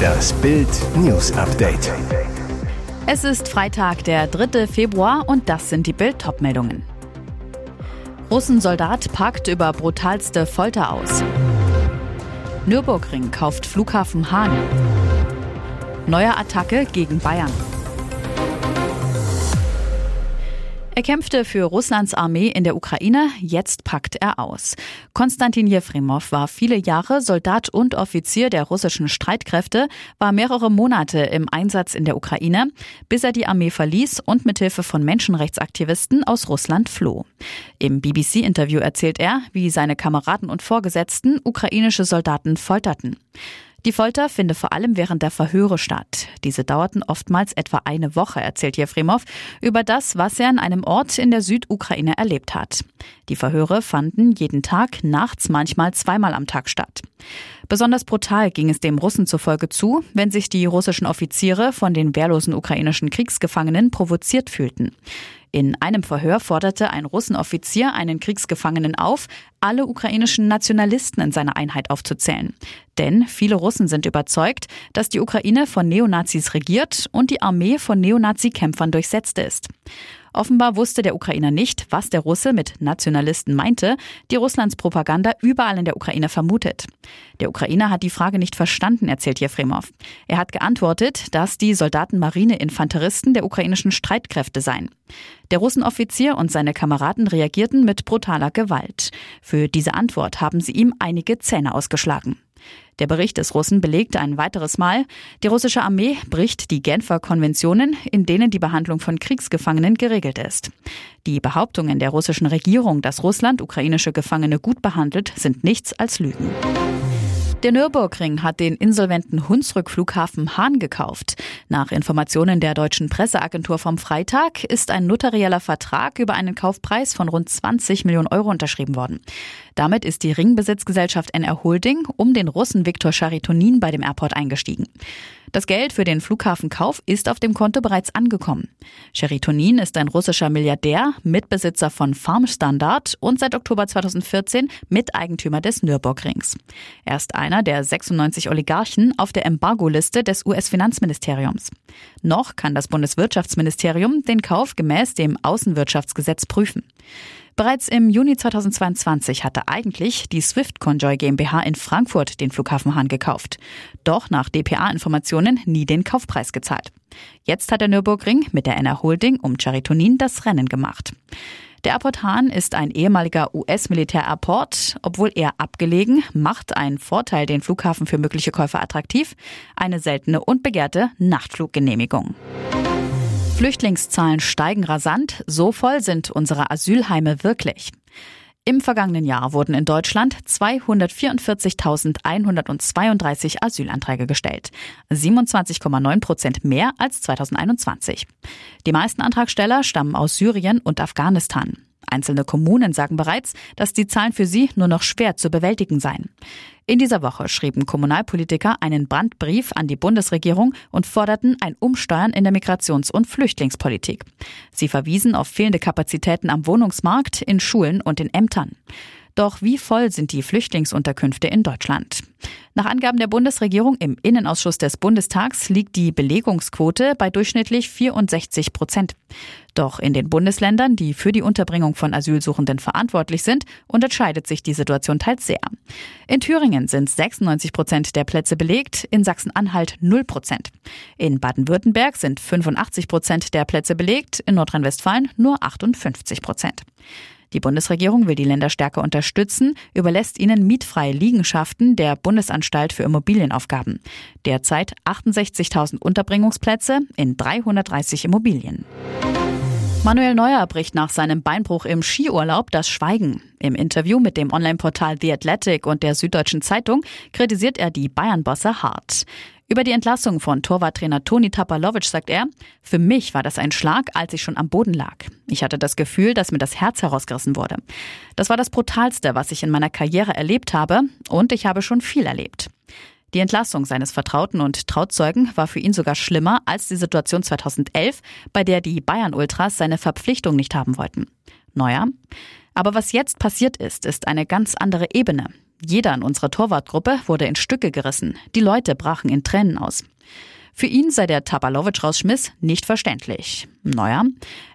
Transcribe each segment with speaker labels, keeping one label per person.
Speaker 1: Das Bild News Update.
Speaker 2: Es ist Freitag, der 3. Februar und das sind die Bild meldungen Russensoldat packt über brutalste Folter aus. Nürburgring kauft Flughafen Hahn. Neue Attacke gegen Bayern. Er kämpfte für Russlands Armee in der Ukraine, jetzt packt er aus. Konstantin Jefremov war viele Jahre Soldat und Offizier der russischen Streitkräfte, war mehrere Monate im Einsatz in der Ukraine, bis er die Armee verließ und mithilfe von Menschenrechtsaktivisten aus Russland floh. Im BBC-Interview erzählt er, wie seine Kameraden und Vorgesetzten ukrainische Soldaten folterten. Die Folter finde vor allem während der Verhöre statt. Diese dauerten oftmals etwa eine Woche, erzählt Jefremov, über das, was er an einem Ort in der Südukraine erlebt hat. Die Verhöre fanden jeden Tag, nachts manchmal zweimal am Tag statt. Besonders brutal ging es dem Russen zufolge zu, wenn sich die russischen Offiziere von den wehrlosen ukrainischen Kriegsgefangenen provoziert fühlten. In einem Verhör forderte ein Russenoffizier einen Kriegsgefangenen auf, alle ukrainischen Nationalisten in seiner Einheit aufzuzählen. Denn viele Russen sind überzeugt, dass die Ukraine von Neonazis regiert und die Armee von Neonazi-Kämpfern durchsetzt ist. Offenbar wusste der Ukrainer nicht, was der Russe mit Nationalisten meinte, die Russlands Propaganda überall in der Ukraine vermutet. Der Ukrainer hat die Frage nicht verstanden, erzählt Jefremov. Er hat geantwortet, dass die Soldaten Marineinfanteristen der ukrainischen Streitkräfte seien. Der Russenoffizier und seine Kameraden reagierten mit brutaler Gewalt. Für diese Antwort haben sie ihm einige Zähne ausgeschlagen. Der Bericht des Russen belegte ein weiteres Mal, die russische Armee bricht die Genfer Konventionen, in denen die Behandlung von Kriegsgefangenen geregelt ist. Die Behauptungen der russischen Regierung, dass Russland ukrainische Gefangene gut behandelt, sind nichts als Lügen. Der Nürburgring hat den insolventen Hunsrück-Flughafen Hahn gekauft. Nach Informationen der deutschen Presseagentur vom Freitag ist ein notarieller Vertrag über einen Kaufpreis von rund 20 Millionen Euro unterschrieben worden. Damit ist die Ringbesitzgesellschaft NR Holding um den Russen Viktor Charitonin bei dem Airport eingestiegen. Das Geld für den Flughafenkauf ist auf dem Konto bereits angekommen. Cheritonin ist ein russischer Milliardär, Mitbesitzer von Farmstandard und seit Oktober 2014 Miteigentümer des Nürburgrings. Er ist einer der 96 Oligarchen auf der Embargo-Liste des US-Finanzministeriums. Noch kann das Bundeswirtschaftsministerium den Kauf gemäß dem Außenwirtschaftsgesetz prüfen. Bereits im Juni 2022 hatte eigentlich die Swift Conjoy GmbH in Frankfurt den Flughafen Hahn gekauft. Doch nach DPA-Informationen nie den Kaufpreis gezahlt. Jetzt hat der Nürburgring mit der NR Holding um Charitonin das Rennen gemacht. Der Airport Hahn ist ein ehemaliger US-Militär-Airport. Obwohl eher abgelegen, macht ein Vorteil den Flughafen für mögliche Käufer attraktiv. Eine seltene und begehrte Nachtfluggenehmigung. Flüchtlingszahlen steigen rasant, so voll sind unsere Asylheime wirklich. Im vergangenen Jahr wurden in Deutschland 244.132 Asylanträge gestellt. 27,9 Prozent mehr als 2021. Die meisten Antragsteller stammen aus Syrien und Afghanistan. Einzelne Kommunen sagen bereits, dass die Zahlen für sie nur noch schwer zu bewältigen seien. In dieser Woche schrieben Kommunalpolitiker einen Brandbrief an die Bundesregierung und forderten ein Umsteuern in der Migrations- und Flüchtlingspolitik. Sie verwiesen auf fehlende Kapazitäten am Wohnungsmarkt, in Schulen und in Ämtern. Doch wie voll sind die Flüchtlingsunterkünfte in Deutschland? Nach Angaben der Bundesregierung im Innenausschuss des Bundestags liegt die Belegungsquote bei durchschnittlich 64 Prozent. Doch in den Bundesländern, die für die Unterbringung von Asylsuchenden verantwortlich sind, unterscheidet sich die Situation teils sehr. In Thüringen sind 96 Prozent der Plätze belegt, in Sachsen-Anhalt 0 Prozent. In Baden-Württemberg sind 85 Prozent der Plätze belegt, in Nordrhein-Westfalen nur 58 Prozent. Die Bundesregierung will die Länder stärker unterstützen, überlässt ihnen mietfreie Liegenschaften der Bundesanstalt für Immobilienaufgaben. Derzeit 68.000 Unterbringungsplätze in 330 Immobilien. Manuel Neuer bricht nach seinem Beinbruch im Skiurlaub das Schweigen. Im Interview mit dem Online-Portal The Athletic und der Süddeutschen Zeitung kritisiert er die Bayern-Bosse hart. Über die Entlassung von Torwarttrainer Toni Tapalovic sagt er, für mich war das ein Schlag, als ich schon am Boden lag. Ich hatte das Gefühl, dass mir das Herz herausgerissen wurde. Das war das Brutalste, was ich in meiner Karriere erlebt habe und ich habe schon viel erlebt. Die Entlassung seines Vertrauten und Trauzeugen war für ihn sogar schlimmer als die Situation 2011, bei der die Bayern-Ultras seine Verpflichtung nicht haben wollten. Neuer. Aber was jetzt passiert ist, ist eine ganz andere Ebene. Jeder in unserer Torwartgruppe wurde in Stücke gerissen. Die Leute brachen in Tränen aus. Für ihn sei der Tapalovic-Rausschmiss nicht verständlich. Naja,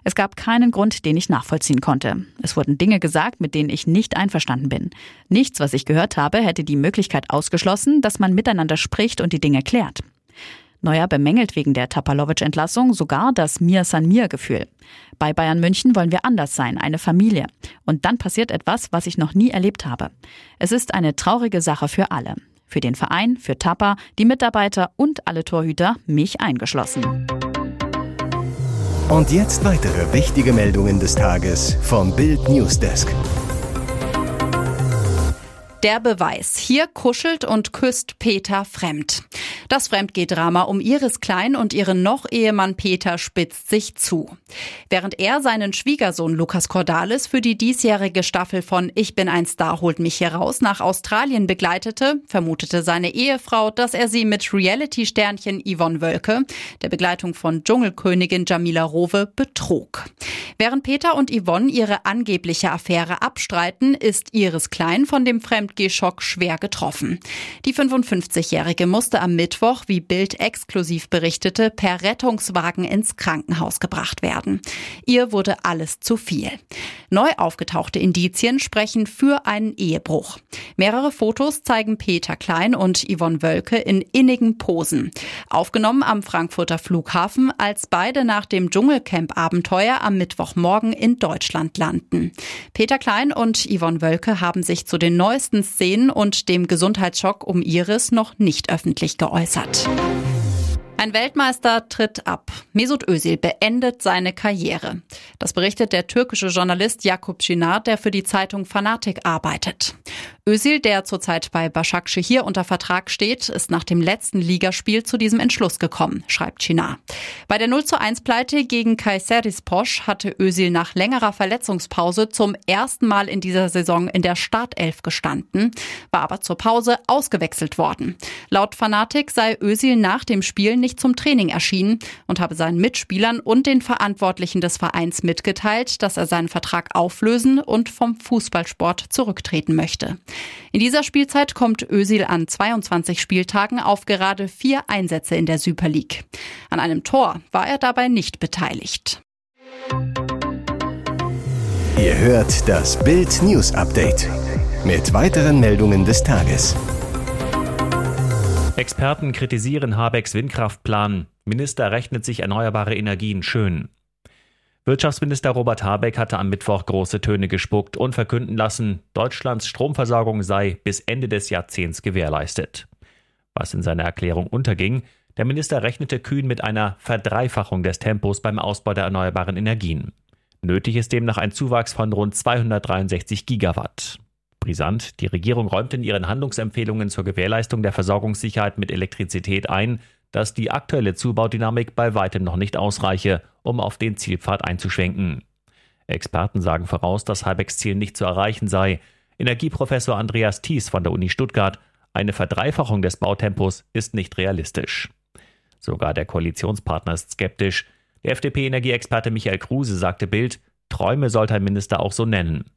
Speaker 2: es gab keinen Grund, den ich nachvollziehen konnte. Es wurden Dinge gesagt, mit denen ich nicht einverstanden bin. Nichts, was ich gehört habe, hätte die Möglichkeit ausgeschlossen, dass man miteinander spricht und die Dinge klärt. Neuer bemängelt wegen der Tapalovic-Entlassung sogar das Mir San Mir-Gefühl. Bei Bayern München wollen wir anders sein, eine Familie. Und dann passiert etwas, was ich noch nie erlebt habe. Es ist eine traurige Sache für alle. Für den Verein, für Tapa, die Mitarbeiter und alle Torhüter, mich eingeschlossen.
Speaker 1: Und jetzt weitere wichtige Meldungen des Tages vom Bild Newsdesk.
Speaker 3: Der Beweis. Hier kuschelt und küsst Peter fremd. Das Fremdgehdrama um Iris Klein und ihren Noch-Ehemann Peter spitzt sich zu. Während er seinen Schwiegersohn Lukas Cordalis für die diesjährige Staffel von Ich bin ein Star holt mich heraus nach Australien begleitete, vermutete seine Ehefrau, dass er sie mit Reality-Sternchen Yvonne Wölke, der Begleitung von Dschungelkönigin Jamila Rowe, betrog. Während Peter und Yvonne ihre angebliche Affäre abstreiten, ist Iris Klein von dem Fremdgeh-Schock schwer getroffen. Die 55-Jährige musste am Mittwoch Mittwoch, wie Bild exklusiv berichtete, per Rettungswagen ins Krankenhaus gebracht werden. Ihr wurde alles zu viel. Neu aufgetauchte Indizien sprechen für einen Ehebruch. Mehrere Fotos zeigen Peter Klein und Yvonne Wölke in innigen Posen. Aufgenommen am Frankfurter Flughafen, als beide nach dem Dschungelcamp-Abenteuer am Mittwochmorgen in Deutschland landen. Peter Klein und Yvonne Wölke haben sich zu den neuesten Szenen und dem Gesundheitsschock um Iris noch nicht öffentlich geäußert. Ein Weltmeister tritt ab. Mesut Özil beendet seine Karriere. Das berichtet der türkische Journalist Jakub Çınar, der für die Zeitung Fanatik arbeitet. Özil, der zurzeit bei Başakşehir unter Vertrag steht, ist nach dem letzten Ligaspiel zu diesem Entschluss gekommen, schreibt China. Bei der 0 zu 1 Pleite gegen Posch hatte Özil nach längerer Verletzungspause zum ersten Mal in dieser Saison in der Startelf gestanden, war aber zur Pause ausgewechselt worden. Laut Fanatik sei Özil nach dem Spiel nicht zum Training erschienen und habe seinen Mitspielern und den Verantwortlichen des Vereins mitgeteilt, dass er seinen Vertrag auflösen und vom Fußballsport zurücktreten möchte. In dieser Spielzeit kommt Özil an 22 Spieltagen auf gerade vier Einsätze in der Super League. An einem Tor war er dabei nicht beteiligt.
Speaker 1: Ihr hört das Bild News Update mit weiteren Meldungen des Tages.
Speaker 4: Experten kritisieren Habecks Windkraftplan. Minister rechnet sich erneuerbare Energien schön. Wirtschaftsminister Robert Habeck hatte am Mittwoch große Töne gespuckt und verkünden lassen, Deutschlands Stromversorgung sei bis Ende des Jahrzehnts gewährleistet. Was in seiner Erklärung unterging, der Minister rechnete kühn mit einer Verdreifachung des Tempos beim Ausbau der erneuerbaren Energien. Nötig ist demnach ein Zuwachs von rund 263 Gigawatt. Brisant, die Regierung räumt in ihren Handlungsempfehlungen zur Gewährleistung der Versorgungssicherheit mit Elektrizität ein, dass die aktuelle Zubaudynamik bei weitem noch nicht ausreiche, um auf den Zielpfad einzuschwenken. Experten sagen voraus, dass Habecks Ziel nicht zu erreichen sei. Energieprofessor Andreas Thies von der Uni Stuttgart, eine Verdreifachung des Bautempos ist nicht realistisch. Sogar der Koalitionspartner ist skeptisch. Der FDP-Energieexperte Michael Kruse sagte Bild, Träume sollte ein Minister auch so nennen.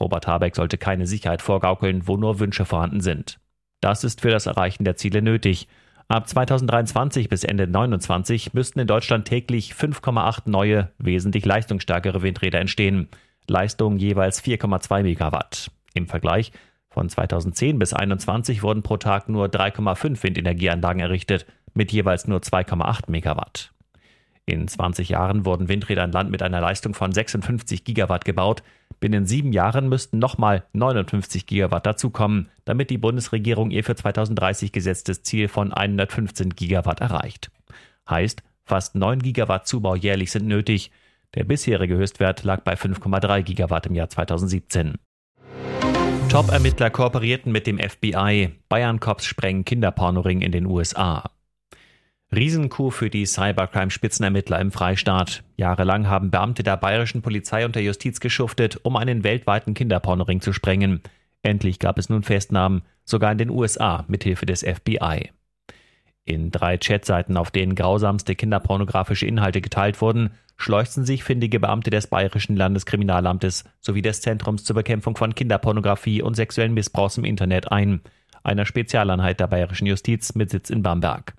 Speaker 4: Robert Habeck sollte keine Sicherheit vorgaukeln, wo nur Wünsche vorhanden sind. Das ist für das Erreichen der Ziele nötig. Ab 2023 bis Ende 2029 müssten in Deutschland täglich 5,8 neue, wesentlich leistungsstärkere Windräder entstehen. Leistung jeweils 4,2 Megawatt. Im Vergleich von 2010 bis 2021 wurden pro Tag nur 3,5 Windenergieanlagen errichtet, mit jeweils nur 2,8 Megawatt. In 20 Jahren wurden Windräder an Land mit einer Leistung von 56 Gigawatt gebaut. Binnen sieben Jahren müssten nochmal 59 Gigawatt dazukommen, damit die Bundesregierung ihr für 2030 gesetztes Ziel von 115 Gigawatt erreicht. Heißt, fast 9 Gigawatt Zubau jährlich sind nötig. Der bisherige Höchstwert lag bei 5,3 Gigawatt im Jahr 2017. Top-Ermittler kooperierten mit dem FBI. Bayern-Cops sprengen Kinderpornoring in den USA. Riesenkuh für die Cybercrime-Spitzenermittler im Freistaat. Jahrelang haben Beamte der bayerischen Polizei und der Justiz geschuftet, um einen weltweiten Kinderpornoring zu sprengen. Endlich gab es nun Festnahmen, sogar in den USA, mithilfe des FBI. In drei Chatseiten, auf denen grausamste kinderpornografische Inhalte geteilt wurden, schleuchten sich findige Beamte des Bayerischen Landeskriminalamtes sowie des Zentrums zur Bekämpfung von Kinderpornografie und sexuellen Missbrauchs im Internet ein, einer Spezialeinheit der bayerischen Justiz mit Sitz in Bamberg.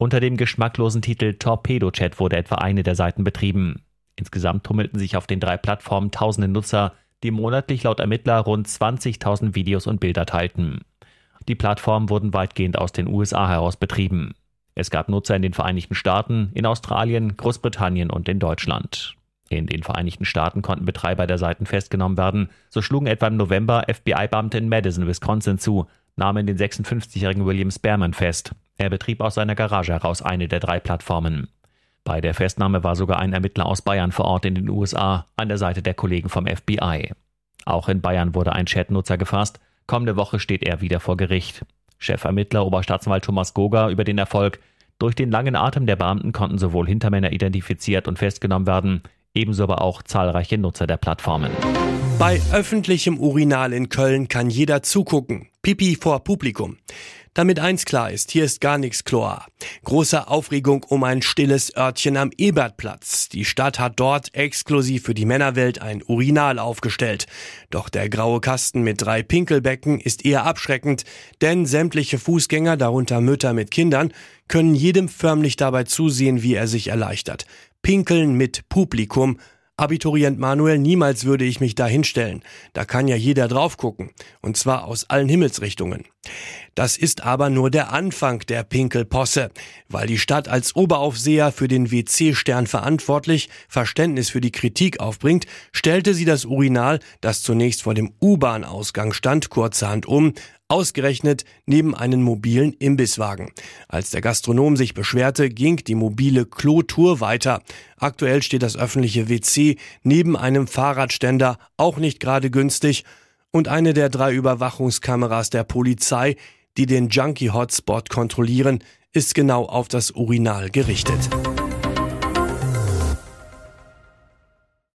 Speaker 4: Unter dem geschmacklosen Titel Torpedo-Chat wurde etwa eine der Seiten betrieben. Insgesamt tummelten sich auf den drei Plattformen tausende Nutzer, die monatlich laut Ermittler rund 20.000 Videos und Bilder teilten. Die Plattformen wurden weitgehend aus den USA heraus betrieben. Es gab Nutzer in den Vereinigten Staaten, in Australien, Großbritannien und in Deutschland. In den Vereinigten Staaten konnten Betreiber der Seiten festgenommen werden. So schlugen etwa im November FBI-Beamte in Madison, Wisconsin zu, nahmen den 56-jährigen William Spearman fest. Er betrieb aus seiner Garage heraus eine der drei Plattformen. Bei der Festnahme war sogar ein Ermittler aus Bayern vor Ort in den USA an der Seite der Kollegen vom FBI. Auch in Bayern wurde ein Chatnutzer gefasst. Kommende Woche steht er wieder vor Gericht. Chefermittler Oberstaatsanwalt Thomas Goga über den Erfolg. Durch den langen Atem der Beamten konnten sowohl Hintermänner identifiziert und festgenommen werden, ebenso aber auch zahlreiche Nutzer der Plattformen.
Speaker 5: Bei öffentlichem Urinal in Köln kann jeder zugucken. Pipi vor Publikum. Damit eins klar ist, hier ist gar nichts Chlor. Große Aufregung um ein stilles Örtchen am Ebertplatz. Die Stadt hat dort exklusiv für die Männerwelt ein Urinal aufgestellt. Doch der graue Kasten mit drei Pinkelbecken ist eher abschreckend, denn sämtliche Fußgänger, darunter Mütter mit Kindern, können jedem förmlich dabei zusehen, wie er sich erleichtert. Pinkeln mit Publikum Abiturient Manuel, niemals würde ich mich da hinstellen. Da kann ja jeder drauf gucken. Und zwar aus allen Himmelsrichtungen. Das ist aber nur der Anfang der Pinkelposse. Weil die Stadt als Oberaufseher für den WC-Stern verantwortlich Verständnis für die Kritik aufbringt, stellte sie das Urinal, das zunächst vor dem U-Bahn-Ausgang stand, kurzerhand um, Ausgerechnet neben einen mobilen Imbisswagen. Als der Gastronom sich beschwerte, ging die mobile Klotour weiter. Aktuell steht das öffentliche WC neben einem Fahrradständer, auch nicht gerade günstig, und eine der drei Überwachungskameras der Polizei, die den Junkie-Hotspot kontrollieren, ist genau auf das Urinal gerichtet.